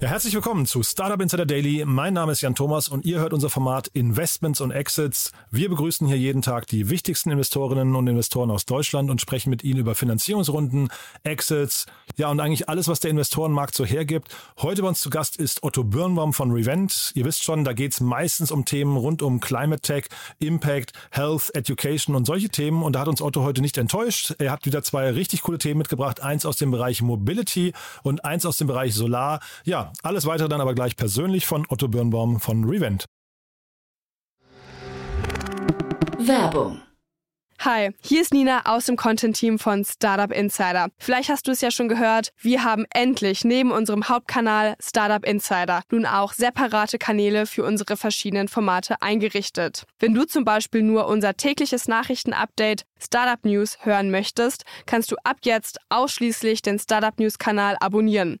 Ja, herzlich willkommen zu Startup Insider Daily. Mein Name ist Jan Thomas und ihr hört unser Format Investments und Exits. Wir begrüßen hier jeden Tag die wichtigsten Investorinnen und Investoren aus Deutschland und sprechen mit ihnen über Finanzierungsrunden, Exits, ja und eigentlich alles, was der Investorenmarkt so hergibt. Heute bei uns zu Gast ist Otto Birnbaum von Revent. Ihr wisst schon, da geht es meistens um Themen rund um Climate Tech, Impact, Health, Education und solche Themen. Und da hat uns Otto heute nicht enttäuscht. Er hat wieder zwei richtig coole Themen mitgebracht. Eins aus dem Bereich Mobility und eins aus dem Bereich Solar. Ja, alles weitere dann aber gleich persönlich von Otto Birnbaum von Revent. Werbung. Hi, hier ist Nina aus dem Content-Team von Startup Insider. Vielleicht hast du es ja schon gehört, wir haben endlich neben unserem Hauptkanal Startup Insider nun auch separate Kanäle für unsere verschiedenen Formate eingerichtet. Wenn du zum Beispiel nur unser tägliches Nachrichtenupdate Startup News hören möchtest, kannst du ab jetzt ausschließlich den Startup News Kanal abonnieren.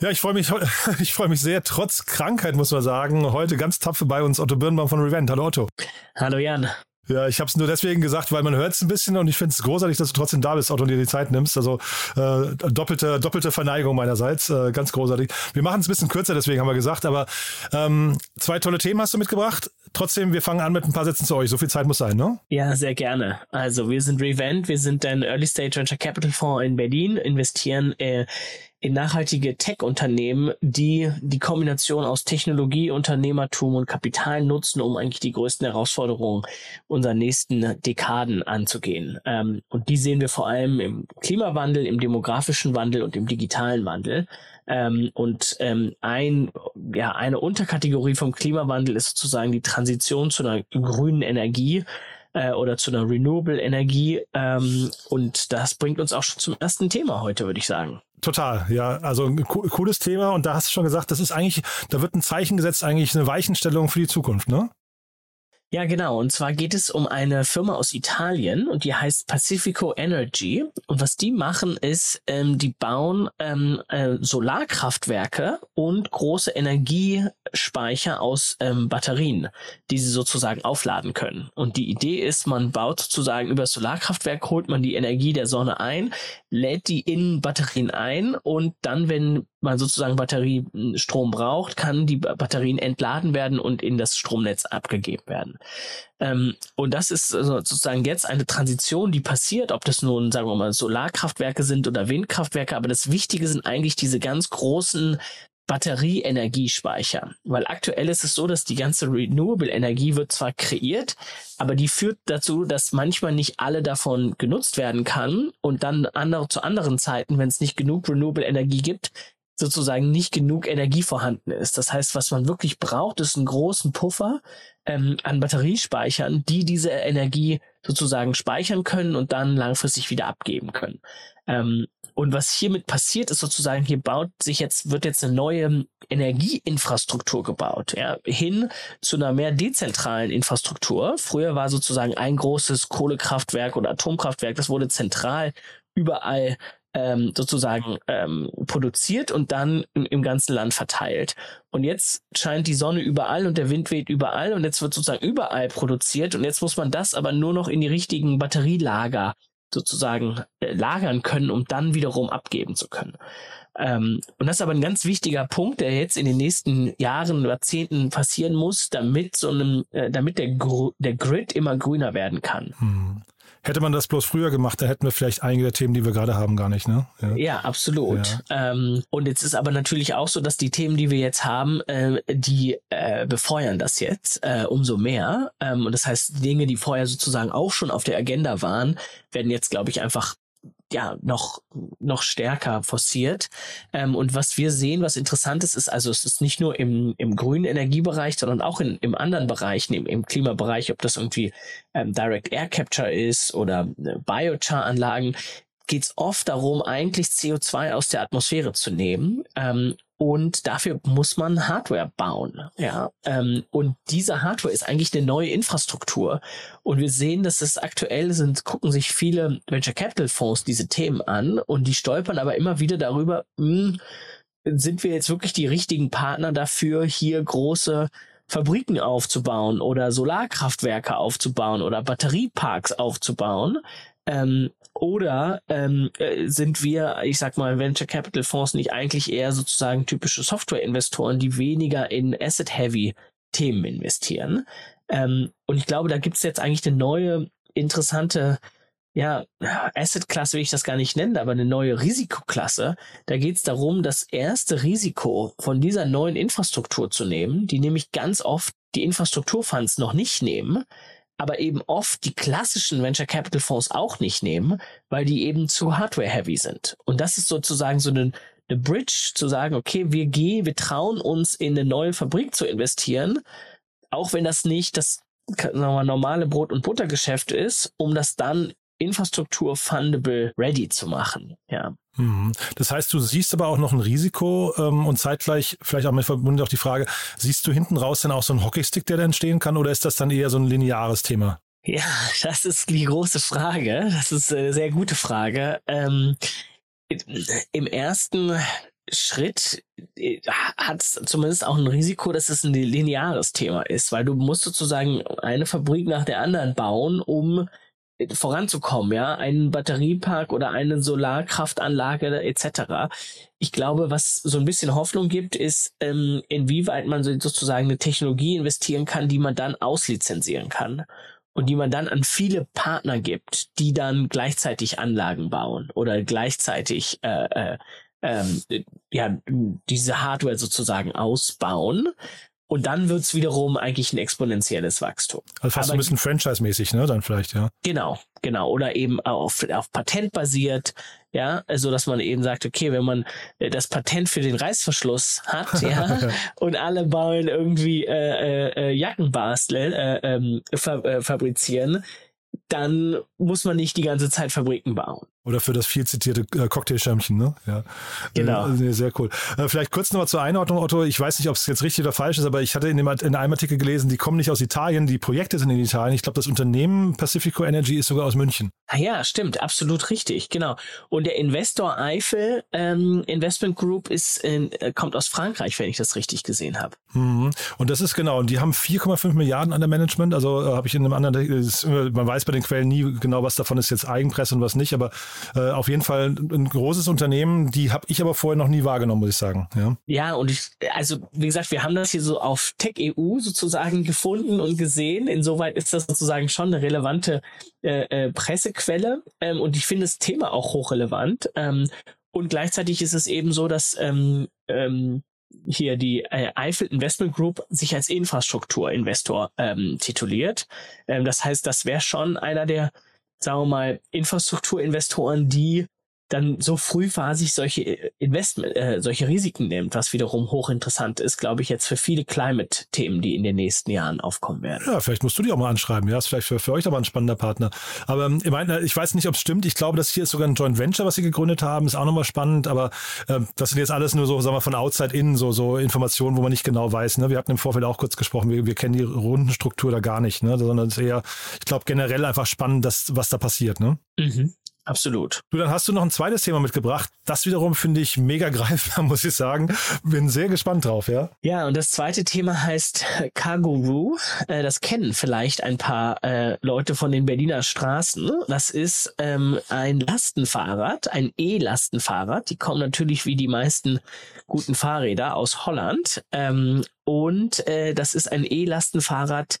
Ja, ich freue mich, ich freue mich sehr, trotz Krankheit, muss man sagen. Heute ganz tapfer bei uns Otto Birnbaum von Revent. Hallo Otto. Hallo Jan. Ja, ich habe es nur deswegen gesagt, weil man hört es ein bisschen und ich finde es großartig, dass du trotzdem da bist, Otto, und dir die Zeit nimmst. Also äh, doppelte, doppelte Verneigung meinerseits, äh, ganz großartig. Wir machen es ein bisschen kürzer, deswegen haben wir gesagt, aber ähm, zwei tolle Themen hast du mitgebracht. Trotzdem, wir fangen an mit ein paar Sätzen zu euch. So viel Zeit muss sein, ne? Ja, sehr gerne. Also wir sind Revent, wir sind ein Early Stage Venture Capital Fonds in Berlin, investieren äh, in nachhaltige Tech-Unternehmen, die die Kombination aus Technologie, Unternehmertum und Kapital nutzen, um eigentlich die größten Herausforderungen unserer nächsten Dekaden anzugehen. Ähm, und die sehen wir vor allem im Klimawandel, im demografischen Wandel und im digitalen Wandel. Ähm, und ähm, ein, ja, eine Unterkategorie vom Klimawandel ist sozusagen die Transition zu einer grünen Energie äh, oder zu einer Renewable Energie. Ähm, und das bringt uns auch schon zum ersten Thema heute, würde ich sagen. Total, ja. Also ein cooles Thema und da hast du schon gesagt, das ist eigentlich, da wird ein Zeichen gesetzt, eigentlich eine Weichenstellung für die Zukunft, ne? Ja, genau. Und zwar geht es um eine Firma aus Italien und die heißt Pacifico Energy. Und was die machen ist, ähm, die bauen ähm, äh, Solarkraftwerke und große Energiespeicher aus ähm, Batterien, die sie sozusagen aufladen können. Und die Idee ist, man baut sozusagen über das Solarkraftwerk, holt man die Energie der Sonne ein, lädt die in Batterien ein und dann, wenn man sozusagen Batteriestrom braucht, kann die Batterien entladen werden und in das Stromnetz abgegeben werden. Ähm, und das ist sozusagen jetzt eine Transition, die passiert, ob das nun, sagen wir mal, Solarkraftwerke sind oder Windkraftwerke, aber das Wichtige sind eigentlich diese ganz großen Batterieenergiespeicher. Weil aktuell ist es so, dass die ganze Renewable Energie wird zwar kreiert, aber die führt dazu, dass manchmal nicht alle davon genutzt werden kann und dann andere zu anderen Zeiten, wenn es nicht genug Renewable Energie gibt, sozusagen nicht genug Energie vorhanden ist. Das heißt, was man wirklich braucht, ist einen großen Puffer ähm, an Batteriespeichern, die diese Energie sozusagen speichern können und dann langfristig wieder abgeben können. Ähm, und was hiermit passiert, ist sozusagen, hier baut sich jetzt, wird jetzt eine neue Energieinfrastruktur gebaut, ja, hin zu einer mehr dezentralen Infrastruktur. Früher war sozusagen ein großes Kohlekraftwerk oder Atomkraftwerk, das wurde zentral überall ähm, sozusagen ähm, produziert und dann im, im ganzen Land verteilt. Und jetzt scheint die Sonne überall und der Wind weht überall und jetzt wird sozusagen überall produziert und jetzt muss man das aber nur noch in die richtigen Batterielager sozusagen äh, lagern können, um dann wiederum abgeben zu können. Ähm, und das ist aber ein ganz wichtiger Punkt, der jetzt in den nächsten Jahren, Jahrzehnten passieren muss, damit so einem, äh, damit der, Gr der Grid immer grüner werden kann. Hm. Hätte man das bloß früher gemacht, dann hätten wir vielleicht einige der Themen, die wir gerade haben, gar nicht, ne? Ja, ja absolut. Ja. Ähm, und jetzt ist aber natürlich auch so, dass die Themen, die wir jetzt haben, äh, die äh, befeuern das jetzt äh, umso mehr. Ähm, und das heißt, Dinge, die vorher sozusagen auch schon auf der Agenda waren, werden jetzt, glaube ich, einfach ja noch noch stärker forciert. Ähm, und was wir sehen, was interessant ist, ist also es ist nicht nur im im grünen Energiebereich, sondern auch in im anderen Bereichen, im, im Klimabereich, ob das irgendwie ähm, Direct Air Capture ist oder äh, Biochar-Anlagen, geht es oft darum, eigentlich CO2 aus der Atmosphäre zu nehmen ähm, und dafür muss man Hardware bauen. Ja, ähm, und diese Hardware ist eigentlich eine neue Infrastruktur. Und wir sehen, dass es aktuell sind, gucken sich viele Venture Capital Fonds diese Themen an und die stolpern aber immer wieder darüber, mh, hm, sind wir jetzt wirklich die richtigen Partner dafür, hier große Fabriken aufzubauen oder Solarkraftwerke aufzubauen oder Batterieparks aufzubauen. Ähm, oder ähm, äh, sind wir, ich sag mal, Venture Capital Fonds nicht eigentlich eher sozusagen typische Software-Investoren, die weniger in Asset-Heavy Themen investieren? Ähm, und ich glaube, da gibt's jetzt eigentlich eine neue, interessante ja, Asset-Klasse will ich das gar nicht nennen, aber eine neue Risikoklasse. Da geht es darum, das erste Risiko von dieser neuen Infrastruktur zu nehmen, die nämlich ganz oft die Infrastrukturfonds noch nicht nehmen, aber eben oft die klassischen Venture Capital Fonds auch nicht nehmen, weil die eben zu Hardware-heavy sind. Und das ist sozusagen so eine, eine Bridge zu sagen, okay, wir gehen, wir trauen uns in eine neue Fabrik zu investieren, auch wenn das nicht das normale Brot- und Buttergeschäft ist, um das dann Infrastruktur fundable ready zu machen. Ja. Mhm. Das heißt, du siehst aber auch noch ein Risiko ähm, und zeitgleich vielleicht auch mit verbunden auch die Frage, siehst du hinten raus dann auch so einen Hockeystick, der da entstehen kann oder ist das dann eher so ein lineares Thema? Ja, das ist die große Frage. Das ist eine sehr gute Frage. Ähm, Im ersten Schritt äh, hat es zumindest auch ein Risiko, dass es ein lineares Thema ist, weil du musst sozusagen eine Fabrik nach der anderen bauen, um voranzukommen, ja, einen Batteriepark oder eine Solarkraftanlage etc. Ich glaube, was so ein bisschen Hoffnung gibt, ist, ähm, inwieweit man sozusagen eine Technologie investieren kann, die man dann auslizenzieren kann und die man dann an viele Partner gibt, die dann gleichzeitig Anlagen bauen oder gleichzeitig äh, äh, ähm, ja diese Hardware sozusagen ausbauen und dann wird's wiederum eigentlich ein exponentielles Wachstum. Also fast Aber, ein bisschen franchise-mäßig, ne? Dann vielleicht, ja. Genau, genau. Oder eben auf, auf Patent basiert, ja, also dass man eben sagt, okay, wenn man äh, das Patent für den Reißverschluss hat, ja, und alle bauen irgendwie äh, äh, Jackenbastel äh, ähm, äh, fabrizieren, dann muss man nicht die ganze Zeit Fabriken bauen. Oder für das viel zitierte äh, Cocktailschirmchen, ne? Ja. Genau. Äh, sehr cool. Äh, vielleicht kurz nochmal zur Einordnung, Otto. Ich weiß nicht, ob es jetzt richtig oder falsch ist, aber ich hatte in, dem, in einem Artikel gelesen, die kommen nicht aus Italien, die Projekte sind in Italien. Ich glaube, das Unternehmen Pacifico Energy ist sogar aus München. Ah ja, stimmt, absolut richtig, genau. Und der Investor Eiffel ähm, Investment Group ist in, kommt aus Frankreich, wenn ich das richtig gesehen habe. Mhm. Und das ist genau, und die haben 4,5 Milliarden an der Management. Also äh, habe ich in einem anderen, ist, man weiß bei den Quellen nie genau, was davon ist jetzt Eigenpresse und was nicht, aber äh, auf jeden Fall ein großes Unternehmen, die habe ich aber vorher noch nie wahrgenommen, muss ich sagen. Ja, ja und ich, also wie gesagt, wir haben das hier so auf Tech EU sozusagen gefunden und gesehen. Insoweit ist das sozusagen schon eine relevante äh, äh, Pressequelle ähm, und ich finde das Thema auch hochrelevant. Ähm, und gleichzeitig ist es eben so, dass ähm, ähm, hier die äh, Eiffel Investment Group sich als Infrastrukturinvestor ähm, tituliert. Ähm, das heißt, das wäre schon einer der sagen wir mal, Infrastrukturinvestoren, die dann so frühphasig solche äh, Investment, äh, solche Risiken nimmt, was wiederum hochinteressant ist, glaube ich, jetzt für viele Climate-Themen, die in den nächsten Jahren aufkommen werden. Ja, vielleicht musst du die auch mal anschreiben. Ja, ist vielleicht für, für euch aber ein spannender Partner. Aber ähm, ich meine, ich weiß nicht, ob es stimmt. Ich glaube, das hier ist sogar ein Joint Venture, was sie gegründet haben, ist auch nochmal spannend. Aber äh, das sind jetzt alles nur so, sagen wir, von outside in, so, so Informationen, wo man nicht genau weiß. Ne? Wir hatten im Vorfeld auch kurz gesprochen, wir, wir kennen die Rundenstruktur da gar nicht, ne? sondern es ist eher, ich glaube, generell einfach spannend, dass, was da passiert. Ne? Mhm. Absolut. Du, dann hast du noch ein zweites Thema mitgebracht. Das wiederum finde ich mega greifbar, muss ich sagen. Bin sehr gespannt drauf, ja. Ja, und das zweite Thema heißt Cargoroo. Äh, das kennen vielleicht ein paar äh, Leute von den Berliner Straßen. Das ist ähm, ein Lastenfahrrad, ein E-Lastenfahrrad. Die kommen natürlich wie die meisten guten Fahrräder aus Holland. Ähm, und äh, das ist ein E-Lastenfahrrad,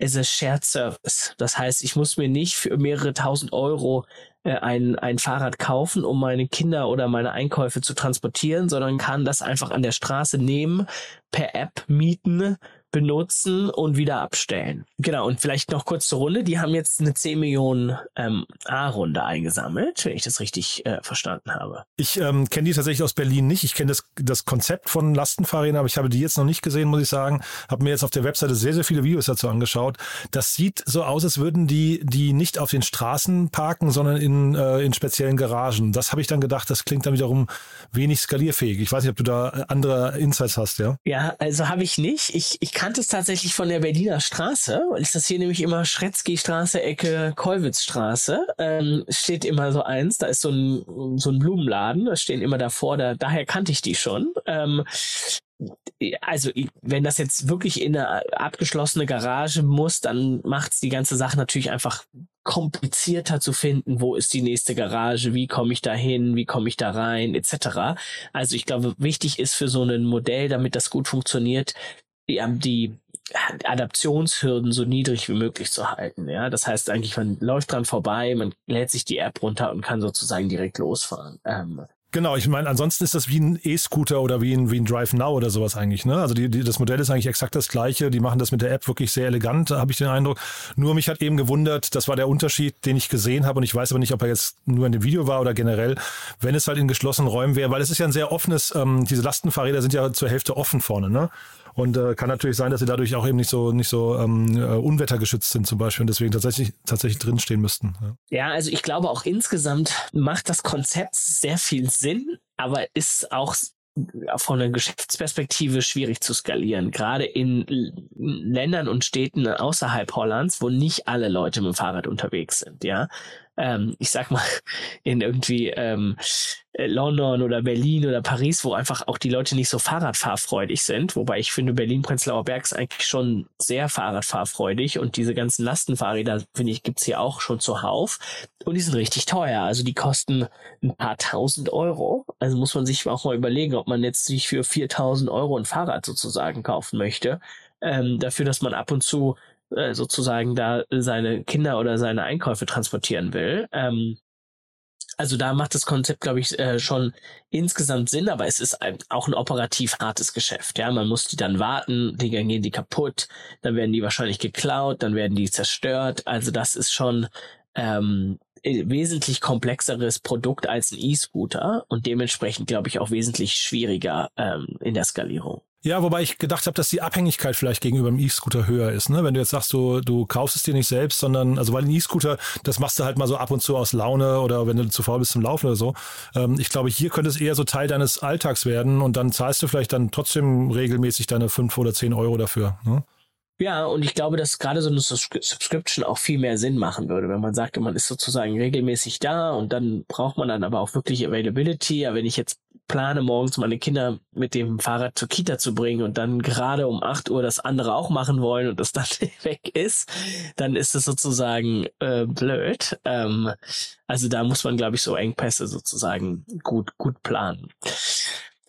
as a Shared Service. Das heißt, ich muss mir nicht für mehrere tausend Euro ein, ein Fahrrad kaufen, um meine Kinder oder meine Einkäufe zu transportieren, sondern kann das einfach an der Straße nehmen, per App mieten benutzen und wieder abstellen. Genau, und vielleicht noch kurz zur Runde. Die haben jetzt eine 10 Millionen ähm, A-Runde eingesammelt, wenn ich das richtig äh, verstanden habe. Ich ähm, kenne die tatsächlich aus Berlin nicht. Ich kenne das, das Konzept von Lastenfahrrädern, aber ich habe die jetzt noch nicht gesehen, muss ich sagen. Habe mir jetzt auf der Webseite sehr, sehr viele Videos dazu angeschaut. Das sieht so aus, als würden die die nicht auf den Straßen parken, sondern in, äh, in speziellen Garagen. Das habe ich dann gedacht, das klingt dann wiederum wenig skalierfähig. Ich weiß nicht, ob du da äh, andere Insights hast, ja? Ja, also habe ich nicht. Ich, ich kannte es tatsächlich von der Berliner Straße. Ist das hier nämlich immer Schretzky-Straße, Ecke Kollwitzstraße. Ähm, steht immer so eins, da ist so ein, so ein Blumenladen, da stehen immer davor, da, daher kannte ich die schon. Ähm, also wenn das jetzt wirklich in eine abgeschlossene Garage muss, dann macht es die ganze Sache natürlich einfach komplizierter zu finden, wo ist die nächste Garage, wie komme ich da hin, wie komme ich da rein, etc. Also ich glaube, wichtig ist für so ein Modell, damit das gut funktioniert, die, die Adaptionshürden so niedrig wie möglich zu halten. Ja, das heißt eigentlich, man läuft dran vorbei, man lädt sich die App runter und kann sozusagen direkt losfahren. Ähm, Genau, ich meine, ansonsten ist das wie ein E-Scooter oder wie ein, wie ein Drive Now oder sowas eigentlich. Ne? Also die, die, das Modell ist eigentlich exakt das gleiche. Die machen das mit der App wirklich sehr elegant, habe ich den Eindruck. Nur mich hat eben gewundert, das war der Unterschied, den ich gesehen habe und ich weiß aber nicht, ob er jetzt nur in dem Video war oder generell, wenn es halt in geschlossenen Räumen wäre, weil es ist ja ein sehr offenes, ähm, diese Lastenfahrräder sind ja zur Hälfte offen vorne. Ne? Und äh, kann natürlich sein, dass sie dadurch auch eben nicht so nicht so ähm, äh, unwettergeschützt sind zum Beispiel und deswegen tatsächlich tatsächlich drinstehen müssten. Ja. ja, also ich glaube auch insgesamt macht das Konzept sehr viel Sinn, aber ist auch von der Geschäftsperspektive schwierig zu skalieren, gerade in Ländern und Städten außerhalb Hollands, wo nicht alle Leute mit dem Fahrrad unterwegs sind, ja ähm, ich sag mal, in irgendwie ähm, London oder Berlin oder Paris, wo einfach auch die Leute nicht so Fahrradfahrfreudig sind. Wobei ich finde, Berlin-Prenzlauer Berg ist eigentlich schon sehr Fahrradfahrfreudig und diese ganzen Lastenfahrräder, finde ich, gibt's hier auch schon zuhauf. Und die sind richtig teuer. Also die kosten ein paar tausend Euro. Also muss man sich auch mal überlegen, ob man jetzt sich für 4000 Euro ein Fahrrad sozusagen kaufen möchte. Ähm, dafür, dass man ab und zu äh, sozusagen da seine Kinder oder seine Einkäufe transportieren will. Ähm, also da macht das Konzept, glaube ich, äh, schon insgesamt Sinn, aber es ist ein, auch ein operativ hartes Geschäft. Ja, man muss die dann warten, die gehen die kaputt, dann werden die wahrscheinlich geklaut, dann werden die zerstört. Also das ist schon ähm, wesentlich komplexeres Produkt als ein E-Scooter und dementsprechend, glaube ich, auch wesentlich schwieriger ähm, in der Skalierung. Ja, wobei ich gedacht habe, dass die Abhängigkeit vielleicht gegenüber dem E-Scooter höher ist. Ne? Wenn du jetzt sagst, du, du kaufst es dir nicht selbst, sondern, also weil ein E-Scooter, das machst du halt mal so ab und zu aus Laune oder wenn du zu faul bist zum Laufen oder so. Ähm, ich glaube, hier könnte es eher so Teil deines Alltags werden und dann zahlst du vielleicht dann trotzdem regelmäßig deine fünf oder zehn Euro dafür. Ne? Ja, und ich glaube, dass gerade so eine Subscription auch viel mehr Sinn machen würde, wenn man sagt, man ist sozusagen regelmäßig da und dann braucht man dann aber auch wirklich Availability. Ja, wenn ich jetzt plane, morgens meine Kinder mit dem Fahrrad zur Kita zu bringen und dann gerade um acht Uhr das andere auch machen wollen und das dann weg ist, dann ist es sozusagen äh, blöd. Ähm, also da muss man, glaube ich, so Engpässe sozusagen gut, gut planen.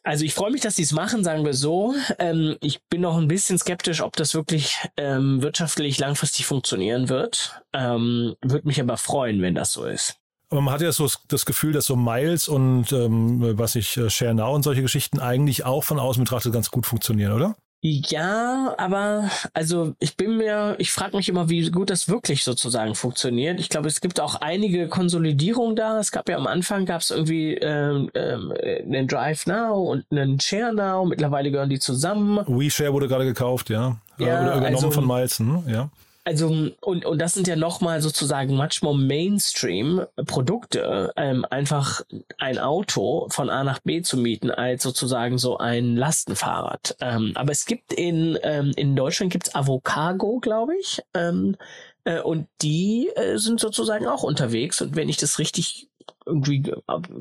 Also ich freue mich, dass sie es machen, sagen wir so. Ähm, ich bin noch ein bisschen skeptisch, ob das wirklich ähm, wirtschaftlich langfristig funktionieren wird. Ähm, Würde mich aber freuen, wenn das so ist. Aber man hat ja so das Gefühl, dass so Miles und ähm, was ich äh, Share Now und solche Geschichten eigentlich auch von außen betrachtet ganz gut funktionieren, oder? Ja, aber also ich bin mir, ich frage mich immer, wie gut das wirklich sozusagen funktioniert. Ich glaube, es gibt auch einige Konsolidierungen da. Es gab ja am Anfang gab es irgendwie ähm, ähm, einen Drive Now und einen Share Now. Mittlerweile gehören die zusammen. WeShare wurde gerade gekauft, ja. ja Oder übernommen also, von Miles, hm? ja also und und das sind ja nochmal sozusagen much more Mainstream Produkte, ähm, einfach ein Auto von A nach B zu mieten als sozusagen so ein Lastenfahrrad. Ähm, aber es gibt in ähm, in Deutschland gibt's Avocago, glaube ich, ähm, äh, und die äh, sind sozusagen auch unterwegs. Und wenn ich das richtig irgendwie ge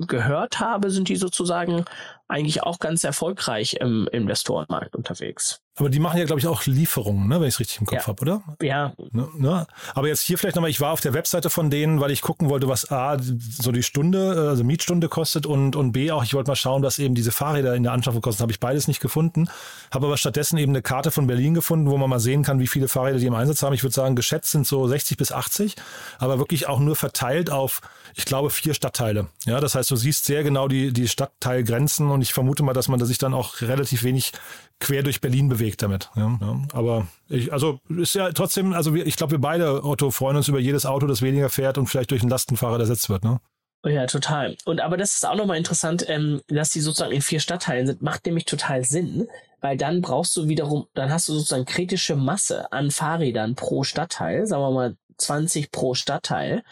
gehört habe, sind die sozusagen eigentlich auch ganz erfolgreich im Investorenmarkt unterwegs. Aber die machen ja, glaube ich, auch Lieferungen, ne, wenn ich es richtig im Kopf Ja. habe, oder? Ja, Ne, ne? Aber jetzt hier vielleicht nochmal, ich war auf der Webseite von denen, weil ich gucken wollte, was A, so die Stunde, also Mietstunde kostet und, und B auch, ich wollte mal schauen, was eben diese Fahrräder in der Anschaffung kosten. Habe ich beides nicht gefunden. Habe aber stattdessen eben eine Karte von Berlin gefunden, wo man mal sehen kann, wie viele Fahrräder die im Einsatz haben. Ich würde sagen, geschätzt sind so 60 bis 80, aber wirklich auch nur verteilt auf, ich glaube, vier Stadtteile. Ja, das heißt, du siehst sehr genau die, die Stadtteilgrenzen und ich vermute mal, dass man sich dann auch relativ wenig quer durch Berlin bewegt damit. Ja, ja. Aber ich, also ist ja trotzdem, also wir, ich glaube, wir beide, Otto, freuen uns über jedes Auto, das weniger fährt und vielleicht durch einen Lastenfahrer ersetzt wird. Ne? Ja, total. Und aber das ist auch nochmal interessant, ähm, dass die sozusagen in vier Stadtteilen sind, macht nämlich total Sinn, weil dann brauchst du wiederum, dann hast du sozusagen kritische Masse an Fahrrädern pro Stadtteil, sagen wir mal 20 pro Stadtteil,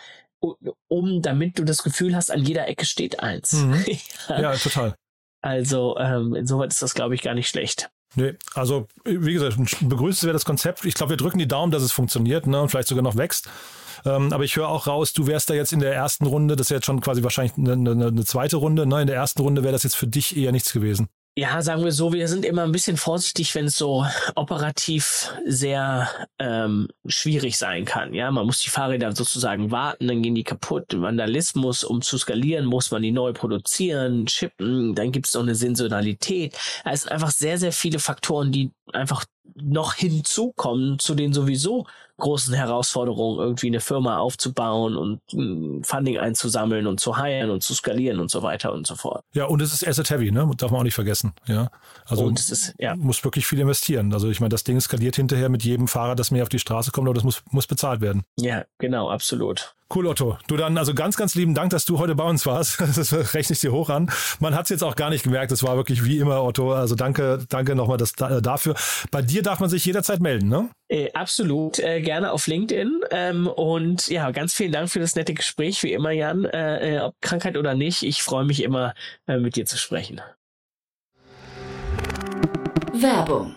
um, damit du das Gefühl hast, an jeder Ecke steht eins. Mhm. Ja. Ja, total. Also ähm, insoweit ist das, glaube ich, gar nicht schlecht. Nee, also wie gesagt, ein begrüßenswertes Konzept. Ich glaube, wir drücken die Daumen, dass es funktioniert ne, und vielleicht sogar noch wächst. Ähm, aber ich höre auch raus, du wärst da jetzt in der ersten Runde, das ist jetzt schon quasi wahrscheinlich eine, eine, eine zweite Runde. Ne? In der ersten Runde wäre das jetzt für dich eher nichts gewesen. Ja, sagen wir so, wir sind immer ein bisschen vorsichtig, wenn es so operativ sehr ähm, schwierig sein kann. Ja, man muss die Fahrräder sozusagen warten, dann gehen die kaputt. Vandalismus, um zu skalieren, muss man die neu produzieren, chippen, dann gibt es noch eine Saisonalität. Es sind einfach sehr, sehr viele Faktoren, die einfach noch hinzukommen zu den sowieso großen Herausforderungen, irgendwie eine Firma aufzubauen und mm, Funding einzusammeln und zu heiren und zu skalieren und so weiter und so fort. Ja, und es ist Asset Heavy, ne? Darf man auch nicht vergessen. Ja, also und es ist, ja. muss wirklich viel investieren. Also ich meine, das Ding skaliert hinterher mit jedem Fahrer, das mehr auf die Straße kommt, aber das muss, muss bezahlt werden. Ja, genau, absolut. Cool, Otto. Du dann also ganz, ganz lieben Dank, dass du heute bei uns warst. Das rechne ich dir hoch an. Man hat es jetzt auch gar nicht gemerkt. Es war wirklich wie immer, Otto. Also danke, danke nochmal das, äh, dafür. Bei dir darf man sich jederzeit melden, ne? Äh, absolut, äh, gerne auf LinkedIn. Ähm, und ja, ganz vielen Dank für das nette Gespräch, wie immer, Jan. Äh, äh, ob Krankheit oder nicht, ich freue mich immer, äh, mit dir zu sprechen. Werbung.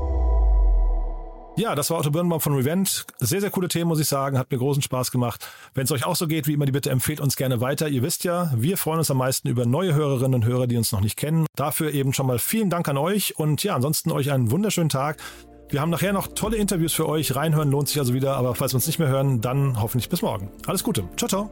Ja, das war Otto Birnbaum von Revent. Sehr, sehr coole Themen, muss ich sagen. Hat mir großen Spaß gemacht. Wenn es euch auch so geht, wie immer die Bitte, empfehlt uns gerne weiter. Ihr wisst ja, wir freuen uns am meisten über neue Hörerinnen und Hörer, die uns noch nicht kennen. Dafür eben schon mal vielen Dank an euch und ja, ansonsten euch einen wunderschönen Tag. Wir haben nachher noch tolle Interviews für euch. Reinhören lohnt sich also wieder, aber falls wir uns nicht mehr hören, dann hoffentlich bis morgen. Alles Gute. Ciao, ciao.